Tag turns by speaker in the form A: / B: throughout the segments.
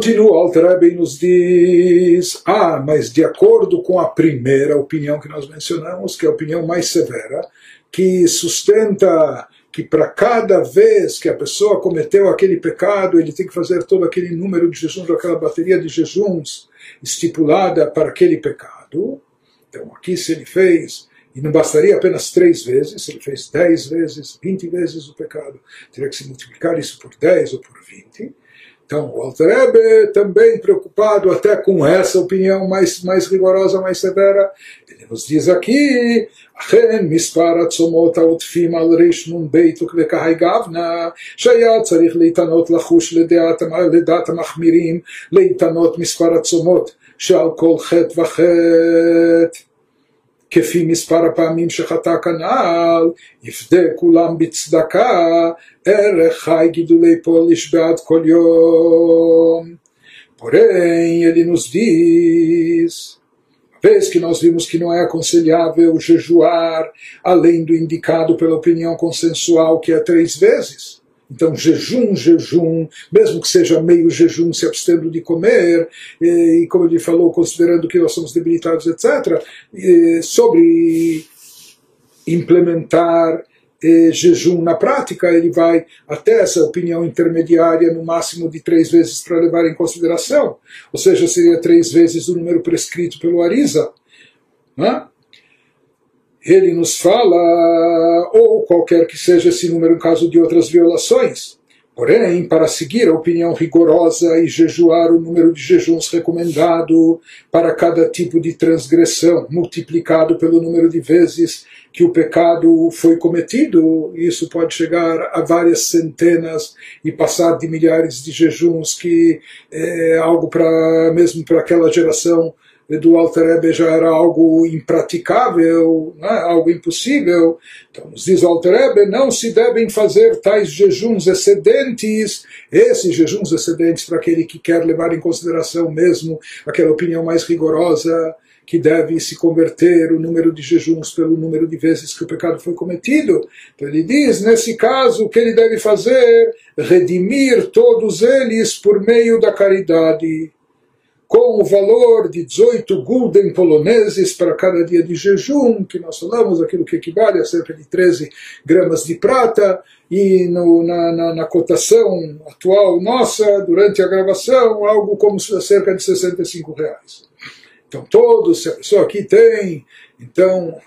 A: Continua, Alter e nos diz, ah, mas de acordo com a primeira opinião que nós mencionamos, que é a opinião mais severa, que sustenta que para cada vez que a pessoa cometeu aquele pecado, ele tem que fazer todo aquele número de jejuns, aquela bateria de jejuns estipulada para aquele pecado. Então, aqui, se ele fez, e não bastaria apenas três vezes, se ele fez dez vezes, vinte vezes o pecado, teria que se multiplicar isso por dez ou por vinte. Então, o Alter também preocupado até com essa opinião mais, mais rigorosa, mais severa, ele nos diz aqui, אכן מספר הצומות העוטפים על ריש נ"ב וכבקהי גבנה שהיה צריך להתענות לחוש לדעת, לדעת המחמירים להתענות מספר הצומות שעל כל חטא וחטא כפי מספר הפעמים שחטא כנ"ל, יפדה כולם בצדקה, ערך חי גידולי פוליש בעד כל יום. Porém, ele nos diz, vez que nós vimos que não é aconselhável jejuar além do indicado pela opinião consensual, que é três vezes, então, jejum, jejum, mesmo que seja meio jejum, se abstendo de comer, e, como ele falou, considerando que nós somos debilitados, etc., sobre implementar jejum na prática, ele vai até essa opinião intermediária, no máximo de três vezes para levar em consideração. Ou seja, seria três vezes o número prescrito pelo Arisa. Né? Ele nos fala, ou qualquer que seja esse número em caso de outras violações. Porém, para seguir a opinião rigorosa e jejuar o número de jejuns recomendado para cada tipo de transgressão, multiplicado pelo número de vezes que o pecado foi cometido, isso pode chegar a várias centenas e passar de milhares de jejuns, que é algo para mesmo para aquela geração do Alter Rebbe já era algo impraticável, né, algo impossível. Então, nos diz o Alter Rebbe, não se devem fazer tais jejuns excedentes, esses jejuns excedentes para aquele que quer levar em consideração mesmo aquela opinião mais rigorosa, que deve se converter o número de jejuns pelo número de vezes que o pecado foi cometido. Então ele diz, nesse caso, o que ele deve fazer? Redimir todos eles por meio da caridade com o valor de 18 gulden poloneses para cada dia de jejum, que nós falamos, aquilo que equivale a cerca de 13 gramas de prata, e no, na, na, na, cotação atual nossa, durante a gravação, algo como cerca de 65 reais. Então, todos, se a pessoa aqui tem, então,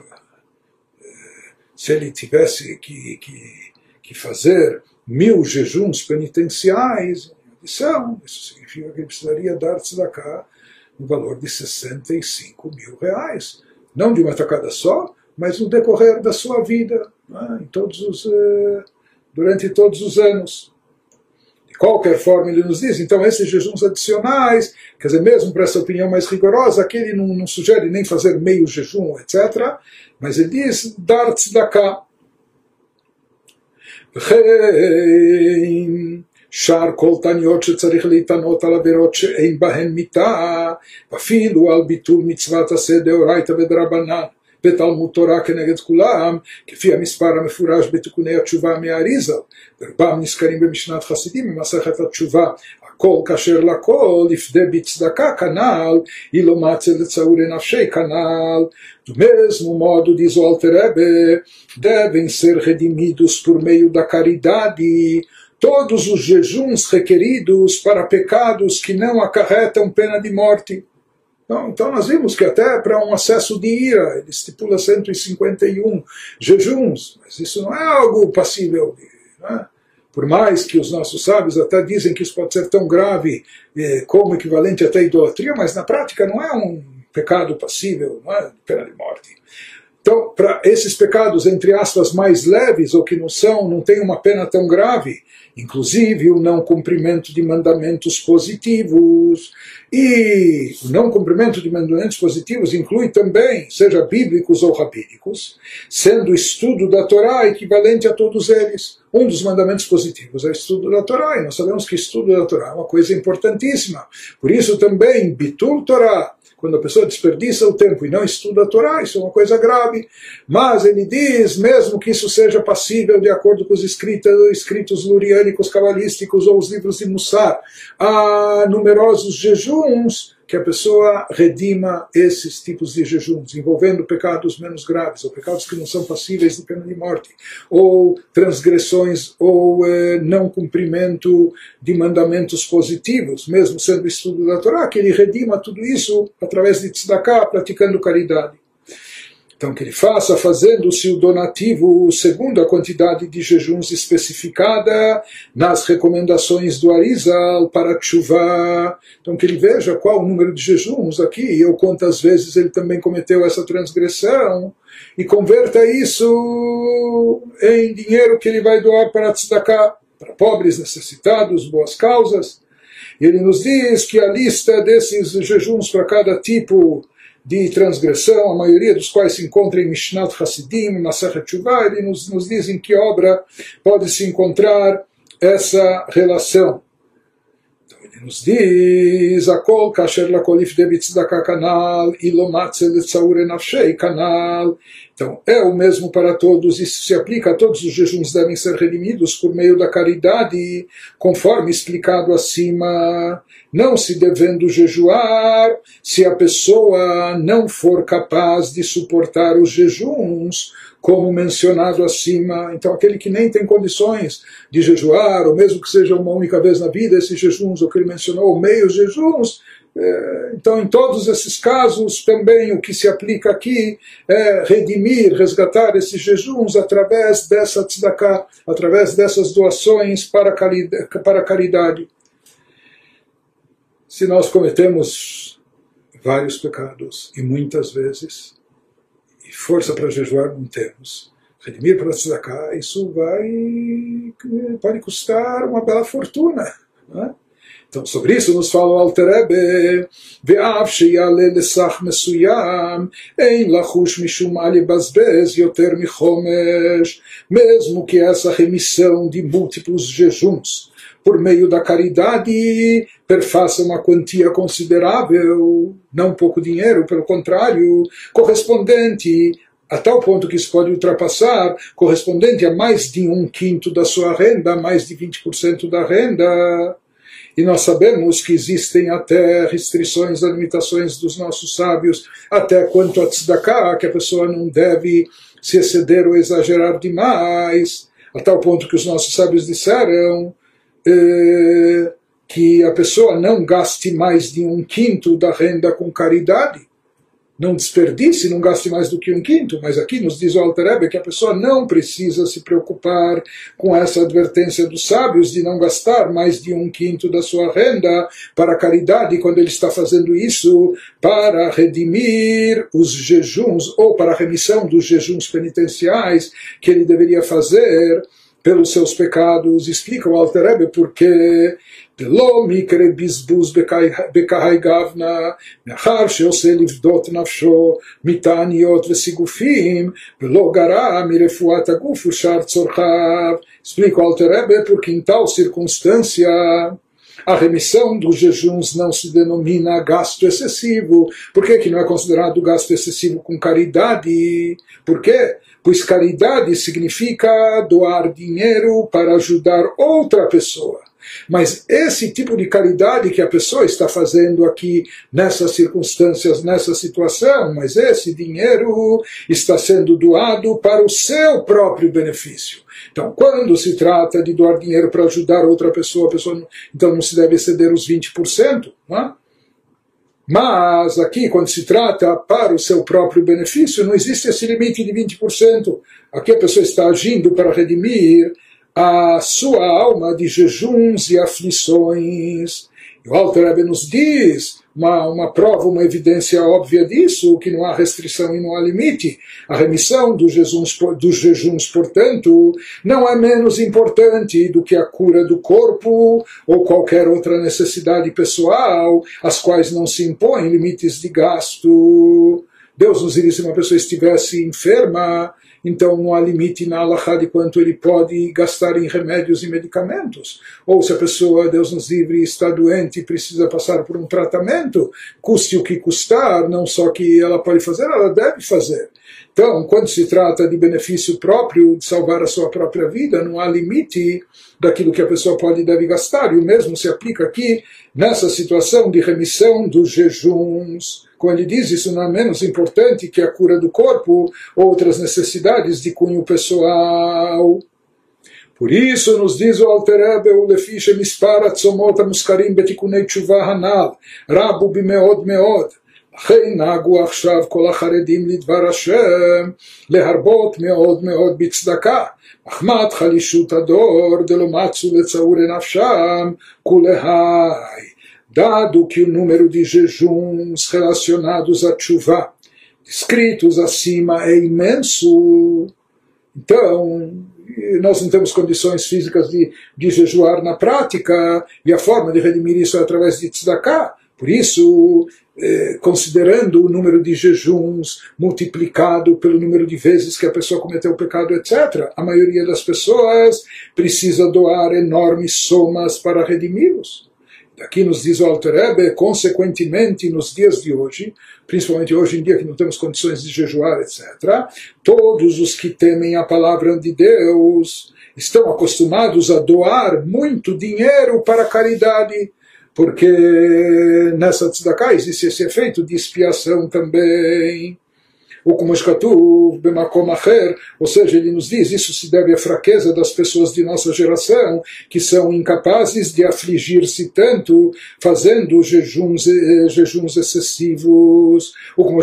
A: se ele tivesse que, que, que fazer mil jejuns penitenciais, lição. Isso significa que ele precisaria dar tzedakah no valor de 65 mil reais. Não de uma tacada só, mas no decorrer da sua vida, né, em todos os, eh, durante todos os anos. De qualquer forma, ele nos diz, então, esses jejuns adicionais, quer dizer, mesmo para essa opinião mais rigorosa, aqui ele não, não sugere nem fazer meio jejum, etc., mas ele diz dar tzedakah. שאר כל תניות שצריך להתענות על עבירות שאין בהן מיתה, אפילו על ביטול מצוות עשה דאורייתא ודרבנן. ותלמוד תורה כנגד כולם, כפי המספר המפורש בתיקוני התשובה מהאריזה, ורובם נזכרים במשנת חסידים במסכת התשובה, הכל כשר לכל, יפדה בצדקה כנ"ל, אילו מצא לצעורי נפשי כנ"ל. Do mesmo modo, diz o Alter Rebbe, devem ser redimidos por meio da caridade, todos os jejuns requeridos para pecados que não acarretam pena de morte. Então, então nós vimos que até para um acesso de ira, ele estipula 151 jejuns, mas isso não é algo passível. Né? Por mais que os nossos sábios até dizem que isso pode ser tão grave eh, como equivalente até à idolatria, mas na prática não é um pecado passível não é? pena de morte. Então, para esses pecados, entre aspas, mais leves, ou que não são, não têm uma pena tão grave, inclusive o não cumprimento de mandamentos positivos. E o não cumprimento de mandamentos positivos inclui também, seja bíblicos ou rabínicos, sendo o estudo da Torá equivalente a todos eles. Um dos mandamentos positivos é o estudo da Torá, e nós sabemos que estudo da Torá é uma coisa importantíssima. Por isso também, Bitul Torá, quando a pessoa desperdiça o tempo e não estuda a Torá, isso é uma coisa grave. Mas ele diz, mesmo que isso seja passível de acordo com os escritos, escritos luriânicos, cabalísticos ou os livros de Mussar, há numerosos jejuns que a pessoa redima esses tipos de jejuns, envolvendo pecados menos graves, ou pecados que não são passíveis de pena de morte, ou transgressões, ou eh, não cumprimento de mandamentos positivos, mesmo sendo estudo da Torá, que ele redima tudo isso através de tzedakah, praticando caridade. Então, que ele faça fazendo-se o donativo segundo a quantidade de jejuns especificada nas recomendações do Arizal para chuva. Então, que ele veja qual o número de jejuns aqui, ou quantas vezes ele também cometeu essa transgressão, e converta isso em dinheiro que ele vai doar para tzedakah, para pobres, necessitados, boas causas. E ele nos diz que a lista desses jejuns para cada tipo de transgressão, a maioria dos quais se encontra em Mishnat Hasidim, Masachet Tshuva, ele nos, nos diz em que obra pode se encontrar essa relação. Então ele nos diz, Akol kasher lakolif debit kanal, ilomatze letzaure nafshei kanal. Então, é o mesmo para todos, isso se aplica a todos os jejuns devem ser redimidos por meio da caridade, conforme explicado acima não se devendo jejuar se a pessoa não for capaz de suportar os jejuns, como mencionado acima. Então, aquele que nem tem condições de jejuar, ou mesmo que seja uma única vez na vida, esses jejuns, o que ele mencionou, meios jejuns, então, em todos esses casos, também o que se aplica aqui é redimir, resgatar esses jejuns através dessa tzedakah, através dessas doações para a caridade se nós cometemos vários pecados e muitas vezes, e força para jejuar não temos, redimir para tzedakah, isso vai pode custar uma bela fortuna. Né? Então, sobre isso nos fala o Alter Rebbe, ואף שיעלה לסך מסוים, אין לחוש משום מה לבזבז יותר מחומש, mesmo que essa remissão de múltiplos jejuns por meio da caridade, perfaça uma quantia considerável, não pouco dinheiro, pelo contrário, correspondente a tal ponto que isso pode ultrapassar, correspondente a mais de um quinto da sua renda, mais de 20% da renda. e nós sabemos que existem até restrições, limitações dos nossos sábios, até quanto a tzedakah, que a pessoa não deve se exceder ou exagerar demais, a tal ponto que os nossos sábios disseram eh, que a pessoa não gaste mais de um quinto da renda com caridade, não desperdice, não gaste mais do que um quinto, mas aqui nos diz o Alter Ebe que a pessoa não precisa se preocupar com essa advertência dos sábios de não gastar mais de um quinto da sua renda para caridade quando ele está fazendo isso para redimir os jejuns ou para a remissão dos jejuns penitenciais que ele deveria fazer pelos seus pecados. Explica o Alter Rebbe porque ולא מקרה בזבוז בקהי גבנה, מאחר שעושה לפדות נפשו מתעניות וסיגופים, ולא גרע מרפואת הגוף ושאר צורכיו. Explica o Alter Rebbe porque em tal circunstância a remissão dos jejuns não se denomina gasto excessivo. Por que, que não é considerado gasto excessivo com caridade? Por quê? Pois caridade significa doar dinheiro para ajudar outra pessoa. Mas esse tipo de caridade que a pessoa está fazendo aqui nessas circunstâncias, nessa situação, mas esse dinheiro está sendo doado para o seu próprio benefício. Então, quando se trata de doar dinheiro para ajudar outra pessoa, pessoa não, então não se deve exceder os 20%. Não é? Mas aqui, quando se trata para o seu próprio benefício, não existe esse limite de 20%. Aqui a pessoa está agindo para redimir a sua alma de jejuns e aflições. E o Alter Rebbe nos diz uma, uma prova, uma evidência óbvia disso, que não há restrição e não há limite. A remissão dos jejuns, dos jejuns, portanto, não é menos importante do que a cura do corpo ou qualquer outra necessidade pessoal, às quais não se impõem limites de gasto. Deus nos diria se uma pessoa estivesse enferma então não há limite na alahá de quanto ele pode gastar em remédios e medicamentos. Ou se a pessoa, Deus nos livre, está doente e precisa passar por um tratamento, custe o que custar, não só que ela pode fazer, ela deve fazer. Então, quando se trata de benefício próprio, de salvar a sua própria vida, não há limite daquilo que a pessoa pode e deve gastar. E o mesmo se aplica aqui nessa situação de remissão dos jejuns. Como ele diz, isso não é menos importante que a cura do corpo, outras necessidades de cunho pessoal. Por isso nos diz o Alter Rebbe, o Lefisha Mispar Atzomot Amuskarim Betikunei Tshuva Hanal, Rabu Bimeod Meod, לכן נהגו עכשיו כל החרדים לדבר השם להרבות מאוד מאוד בצדקה. מחמת חלישות הדור דלא מצו לצעור נפשם כולהי. Dado que o número de jejuns relacionados à chuva descritos acima é imenso, então nós não temos condições físicas de, de jejuar na prática, e a forma de redimir isso é através de tzedakah. Por isso, eh, considerando o número de jejuns multiplicado pelo número de vezes que a pessoa cometeu o pecado, etc., a maioria das pessoas precisa doar enormes somas para redimi-los. Daqui nos diz o Alter consequentemente, nos dias de hoje, principalmente hoje em dia que não temos condições de jejuar, etc., todos os que temem a palavra de Deus estão acostumados a doar muito dinheiro para a caridade porque nessa tzedakah existe esse efeito de expiação também. Ou seja, ele nos diz, isso se deve à fraqueza das pessoas de nossa geração, que são incapazes de afligir-se tanto, fazendo jejuns, eh, jejuns excessivos. Ou como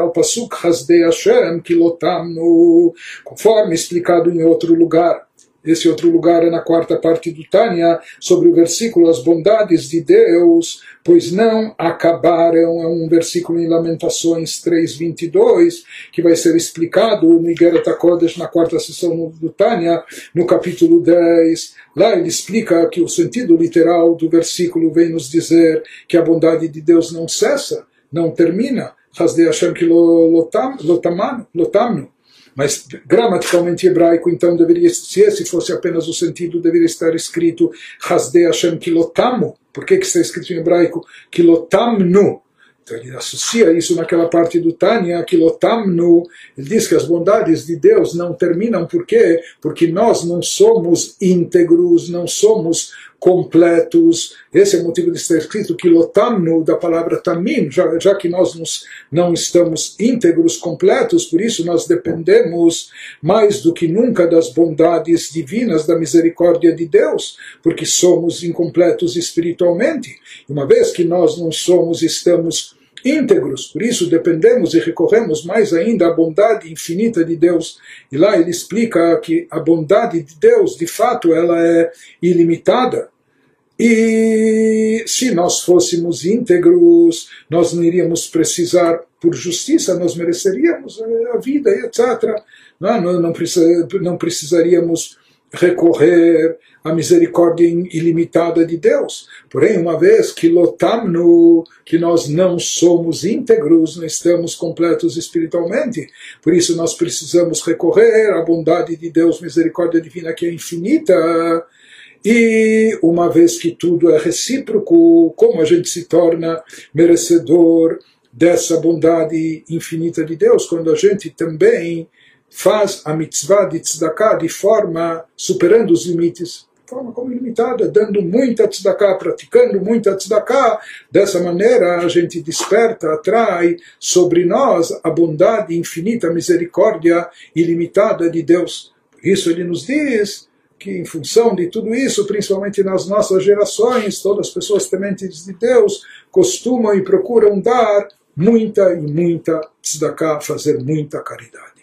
A: al pasuk hasdei Hashem, kilotamnu, conforme explicado em outro lugar. Esse outro lugar é na quarta parte do Tânia, sobre o versículo As bondades de Deus, pois não acabaram. É um versículo em Lamentações 3.22, que vai ser explicado no Igeret HaKodesh, na quarta sessão do Tânia, no capítulo 10. Lá ele explica que o sentido literal do versículo vem nos dizer que a bondade de Deus não cessa, não termina. Hasdei Hashem ki lotamnu mas gramaticalmente hebraico, então deveria, se esse fosse apenas o sentido, deveria estar escrito Hasde Hashem Kilotamu. Por que, que está escrito em hebraico Kilotamnu? Então ele associa isso naquela parte do Tânia, Kilotamnu. Ele diz que as bondades de Deus não terminam, por quê? Porque nós não somos íntegros, não somos completos. Esse é o motivo de estar escrito que lotamno da palavra tamim, já, já que nós nos, não estamos íntegros, completos, por isso nós dependemos mais do que nunca das bondades divinas, da misericórdia de Deus, porque somos incompletos espiritualmente. Uma vez que nós não somos, estamos íntegros, por isso dependemos e recorremos mais ainda à bondade infinita de Deus. E lá ele explica que a bondade de Deus, de fato, ela é ilimitada. E se nós fôssemos íntegros, nós não iríamos precisar, por justiça, nós mereceríamos a vida, etc. Não, não, não, precisa, não precisaríamos recorrer à misericórdia ilimitada de Deus. Porém, uma vez que lotamno, que nós não somos íntegros, não estamos completos espiritualmente, por isso nós precisamos recorrer à bondade de Deus, misericórdia divina que é infinita, e uma vez que tudo é recíproco, como a gente se torna merecedor dessa bondade infinita de Deus, quando a gente também faz a mitzvah de tzedakah de forma superando os limites, de forma como ilimitada, dando muita tzedakah, praticando muita tzedakah, dessa maneira a gente desperta, atrai sobre nós a bondade infinita, a misericórdia ilimitada de Deus. Por isso ele nos diz que em função de tudo isso, principalmente nas nossas gerações, todas as pessoas tementes de Deus costumam e procuram dar muita e muita tzedakah, fazer muita caridade.